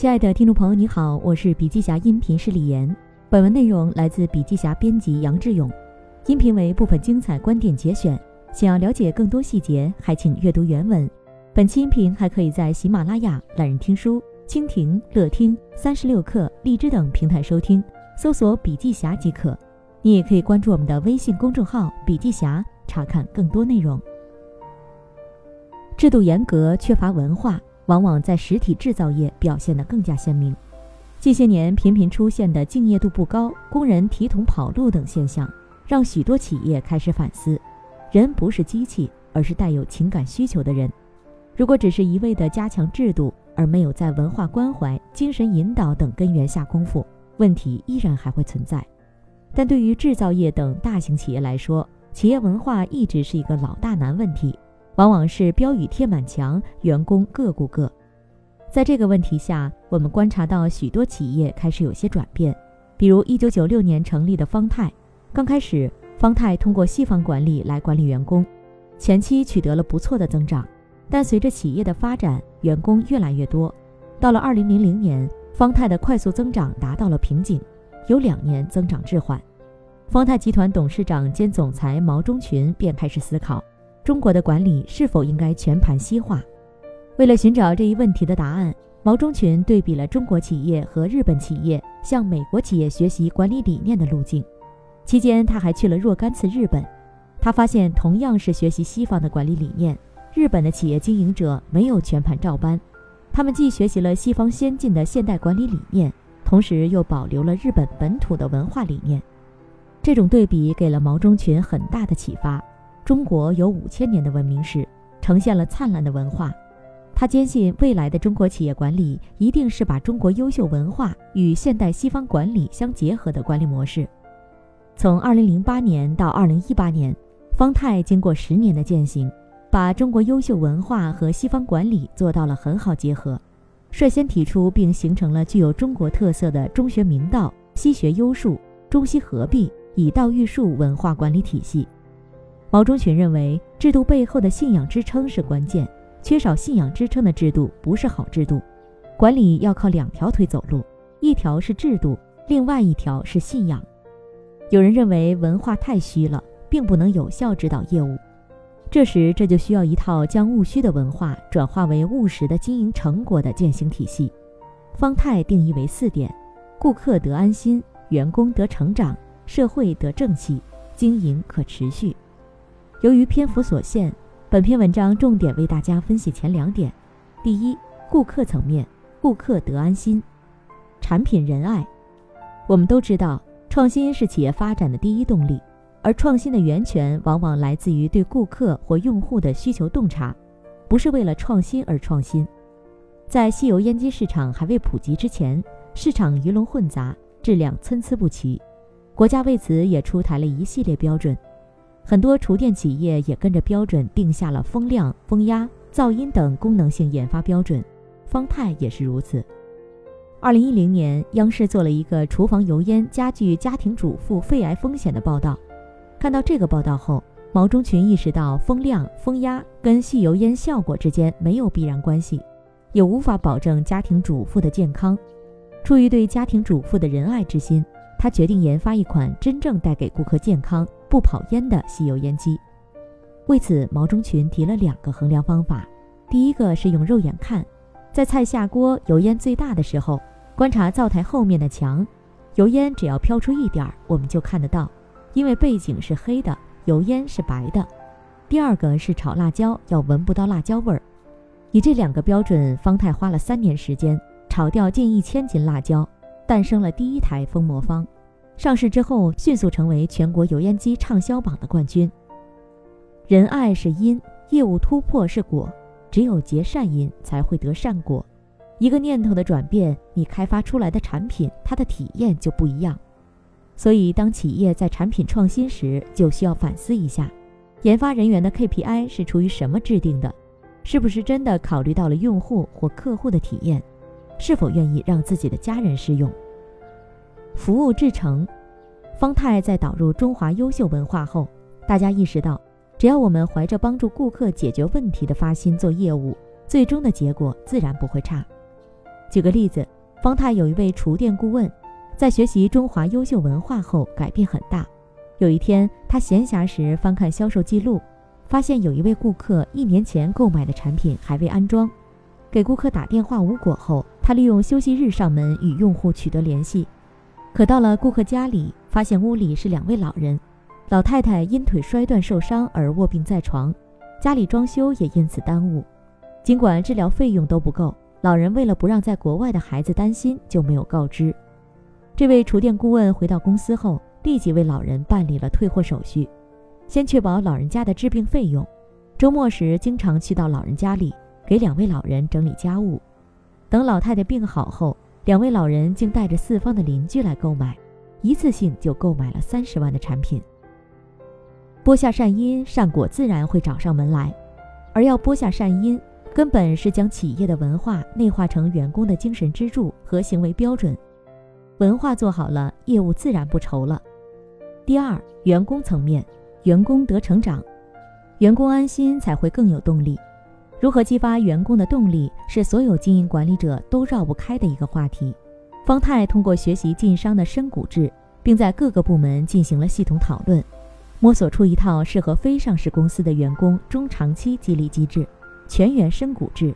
亲爱的听众朋友，你好，我是笔记侠音频师李岩。本文内容来自笔记侠编辑杨志勇，音频为部分精彩观点节选。想要了解更多细节，还请阅读原文。本期音频还可以在喜马拉雅、懒人听书、蜻蜓、乐听、三十六课、荔枝等平台收听，搜索“笔记侠”即可。你也可以关注我们的微信公众号“笔记侠”，查看更多内容。制度严格，缺乏文化。往往在实体制造业表现得更加鲜明。近些年频频出现的敬业度不高、工人提桶跑路等现象，让许多企业开始反思：人不是机器，而是带有情感需求的人。如果只是一味地加强制度，而没有在文化关怀、精神引导等根源下功夫，问题依然还会存在。但对于制造业等大型企业来说，企业文化一直是一个老大难问题。往往是标语贴满墙，员工各顾各。在这个问题下，我们观察到许多企业开始有些转变。比如1996年成立的方太，刚开始方太通过西方管理来管理员工，前期取得了不错的增长。但随着企业的发展，员工越来越多，到了2000年，方太的快速增长达到了瓶颈，有两年增长滞缓。方太集团董事长兼总裁毛中群便开始思考。中国的管理是否应该全盘西化？为了寻找这一问题的答案，毛中群对比了中国企业和日本企业向美国企业学习管理理念的路径。期间，他还去了若干次日本。他发现，同样是学习西方的管理理念，日本的企业经营者没有全盘照搬。他们既学习了西方先进的现代管理理念，同时又保留了日本本土的文化理念。这种对比给了毛中群很大的启发。中国有五千年的文明史，呈现了灿烂的文化。他坚信，未来的中国企业管理一定是把中国优秀文化与现代西方管理相结合的管理模式。从二零零八年到二零一八年，方太经过十年的践行，把中国优秀文化和西方管理做到了很好结合，率先提出并形成了具有中国特色的中学明道、西学优术、中西合璧、以道育术文化管理体系。毛中群认为，制度背后的信仰支撑是关键，缺少信仰支撑的制度不是好制度。管理要靠两条腿走路，一条是制度，另外一条是信仰。有人认为文化太虚了，并不能有效指导业务，这时这就需要一套将务虚的文化转化为务实的经营成果的践行体系。方太定义为四点：顾客得安心，员工得成长，社会得正气，经营可持续。由于篇幅所限，本篇文章重点为大家分析前两点：第一，顾客层面，顾客得安心；产品仁爱。我们都知道，创新是企业发展的第一动力，而创新的源泉往往来自于对顾客或用户的需求洞察，不是为了创新而创新。在吸油烟机市场还未普及之前，市场鱼龙混杂，质量参差不齐，国家为此也出台了一系列标准。很多厨电企业也跟着标准定下了风量、风压、噪音等功能性研发标准，方太也是如此。二零一零年，央视做了一个厨房油烟加剧家庭主妇肺癌风险的报道。看到这个报道后，毛中群意识到风量、风压跟吸油烟效果之间没有必然关系，也无法保证家庭主妇的健康。出于对家庭主妇的仁爱之心，他决定研发一款真正带给顾客健康。不跑烟的吸油烟机。为此，毛中群提了两个衡量方法：第一个是用肉眼看，在菜下锅油烟最大的时候，观察灶台后面的墙，油烟只要飘出一点儿，我们就看得到，因为背景是黑的，油烟是白的。第二个是炒辣椒要闻不到辣椒味儿。以这两个标准，方太花了三年时间炒掉近一千斤辣椒，诞生了第一台蜂魔方。上市之后，迅速成为全国油烟机畅销榜的冠军。仁爱是因，业务突破是果，只有结善因，才会得善果。一个念头的转变，你开发出来的产品，它的体验就不一样。所以，当企业在产品创新时，就需要反思一下，研发人员的 KPI 是出于什么制定的，是不是真的考虑到了用户或客户的体验，是否愿意让自己的家人试用。服务至诚，方太在导入中华优秀文化后，大家意识到，只要我们怀着帮助顾客解决问题的发心做业务，最终的结果自然不会差。举个例子，方太有一位厨电顾问，在学习中华优秀文化后改变很大。有一天，他闲暇时翻看销售记录，发现有一位顾客一年前购买的产品还未安装。给顾客打电话无果后，他利用休息日上门与用户取得联系。可到了顾客家里，发现屋里是两位老人，老太太因腿摔断受伤而卧病在床，家里装修也因此耽误。尽管治疗费用都不够，老人为了不让在国外的孩子担心，就没有告知。这位厨电顾问回到公司后。立即为老人办理了退货手续，先确保老人家的治病费用。周末时经常去到老人家里，给两位老人整理家务。等老太太病好后，两位老人竟带着四方的邻居来购买，一次性就购买了三十万的产品。播下善因，善果自然会找上门来。而要播下善因，根本是将企业的文化内化成员工的精神支柱和行为标准。文化做好了，业务自然不愁了。第二，员工层面，员工得成长，员工安心才会更有动力。如何激发员工的动力，是所有经营管理者都绕不开的一个话题。方太通过学习晋商的深股制，并在各个部门进行了系统讨论，摸索出一套适合非上市公司的员工中长期激励机制——全员深股制。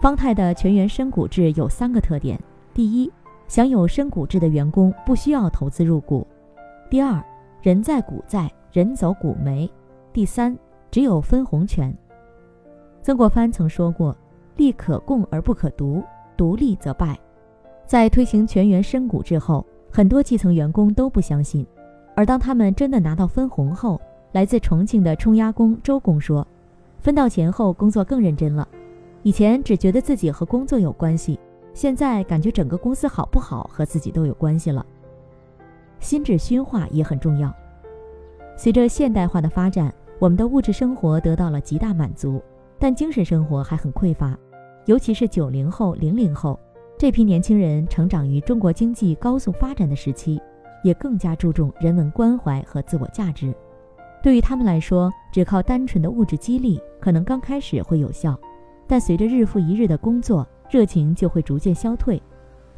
方太的全员深股制有三个特点：第一，享有深股制的员工不需要投资入股；第二，人在股在，人走股没。第三，只有分红权。曾国藩曾说过：“利可共而不可独，独立则败。”在推行全员深股之后，很多基层员工都不相信。而当他们真的拿到分红后，来自重庆的冲压工周工说：“分到钱后，工作更认真了。以前只觉得自己和工作有关系，现在感觉整个公司好不好和自己都有关系了。”心智熏化也很重要。随着现代化的发展，我们的物质生活得到了极大满足，但精神生活还很匮乏。尤其是九零后、零零后这批年轻人，成长于中国经济高速发展的时期，也更加注重人文关怀和自我价值。对于他们来说，只靠单纯的物质激励可能刚开始会有效，但随着日复一日的工作，热情就会逐渐消退。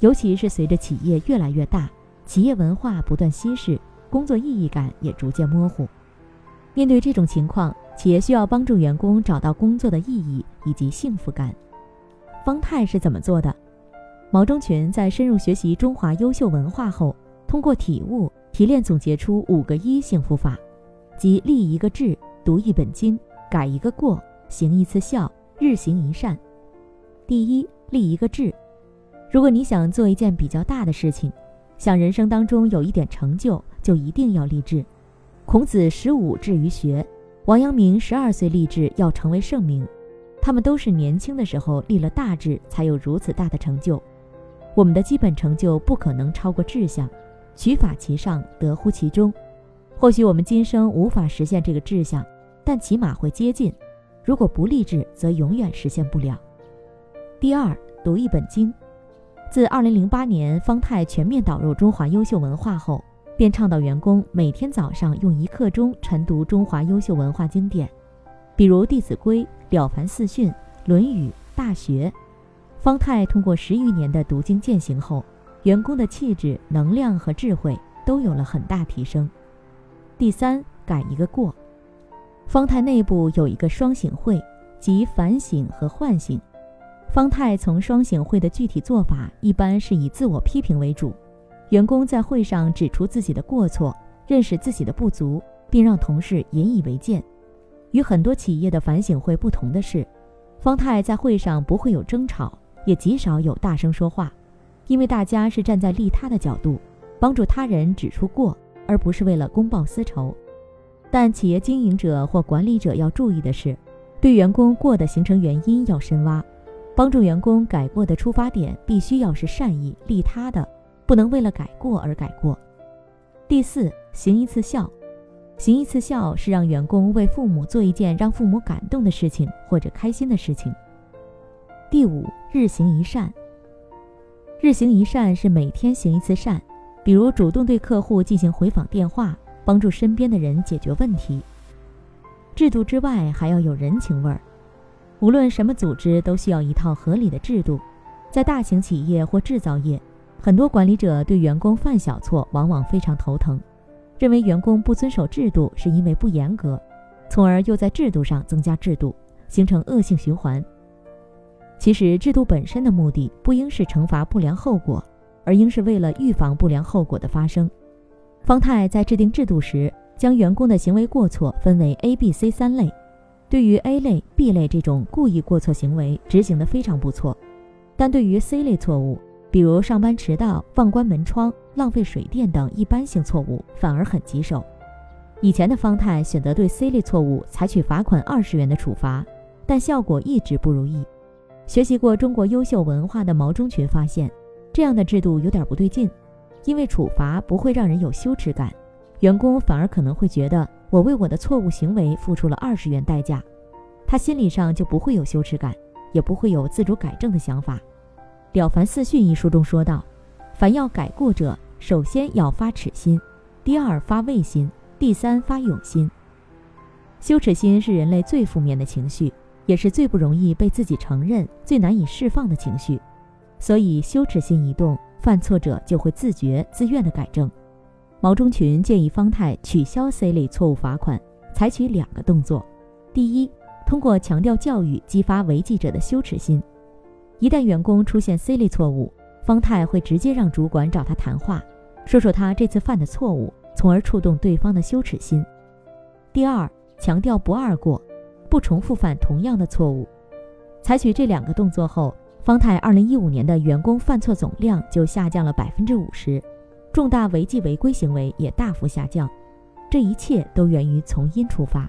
尤其是随着企业越来越大。企业文化不断稀释，工作意义感也逐渐模糊。面对这种情况，企业需要帮助员工找到工作的意义以及幸福感。方太是怎么做的？毛中群在深入学习中华优秀文化后，通过体悟提炼总结出五个一幸福法，即立一个志，读一本经，改一个过，行一次孝，日行一善。第一，立一个志。如果你想做一件比较大的事情。想人生当中有一点成就，就一定要立志。孔子十五志于学，王阳明十二岁立志要成为圣明。他们都是年轻的时候立了大志，才有如此大的成就。我们的基本成就不可能超过志向，取法其上，得乎其中。或许我们今生无法实现这个志向，但起码会接近。如果不立志，则永远实现不了。第二，读一本经。自2008年方太全面导入中华优秀文化后，便倡导员工每天早上用一刻钟晨读中华优秀文化经典，比如《弟子规》《了凡四训》《论语》《大学》。方太通过十余年的读经践行后，员工的气质、能量和智慧都有了很大提升。第三，改一个过。方太内部有一个双醒会，即反省和唤醒。方太从双省会的具体做法，一般是以自我批评为主，员工在会上指出自己的过错，认识自己的不足，并让同事引以为戒。与很多企业的反省会不同的是，方太在会上不会有争吵，也极少有大声说话，因为大家是站在利他的角度，帮助他人指出过，而不是为了公报私仇。但企业经营者或管理者要注意的是，对员工过的形成原因要深挖。帮助员工改过的出发点必须要是善意利他的，不能为了改过而改过。第四，行一次孝，行一次孝是让员工为父母做一件让父母感动的事情或者开心的事情。第五，日行一善，日行一善是每天行一次善，比如主动对客户进行回访电话，帮助身边的人解决问题。制度之外还要有人情味儿。无论什么组织都需要一套合理的制度，在大型企业或制造业，很多管理者对员工犯小错往往非常头疼，认为员工不遵守制度是因为不严格，从而又在制度上增加制度，形成恶性循环。其实，制度本身的目的不应是惩罚不良后果，而应是为了预防不良后果的发生。方太在制定制度时，将员工的行为过错分为 A、B、C 三类。对于 A 类、B 类这种故意过错行为，执行的非常不错；但对于 C 类错误，比如上班迟到、忘关门窗、浪费水电等一般性错误，反而很棘手。以前的方太选择对 C 类错误采取罚款二十元的处罚，但效果一直不如意。学习过中国优秀文化的毛中群发现，这样的制度有点不对劲，因为处罚不会让人有羞耻感，员工反而可能会觉得。我为我的错误行为付出了二十元代价，他心理上就不会有羞耻感，也不会有自主改正的想法。《了凡四训》一书中说道：“凡要改过者，首先要发耻心，第二发畏心，第三发勇心。羞耻心是人类最负面的情绪，也是最不容易被自己承认、最难以释放的情绪。所以，羞耻心一动，犯错者就会自觉自愿地改正。”毛中群建议方太取消 C 类错误罚款，采取两个动作：第一，通过强调教育激发违纪者的羞耻心；一旦员工出现 C 类错误，方太会直接让主管找他谈话，说说他这次犯的错误，从而触动对方的羞耻心。第二，强调不二过，不重复犯同样的错误。采取这两个动作后，方太2015年的员工犯错总量就下降了百分之五十。重大违纪违规行为也大幅下降，这一切都源于从因出发。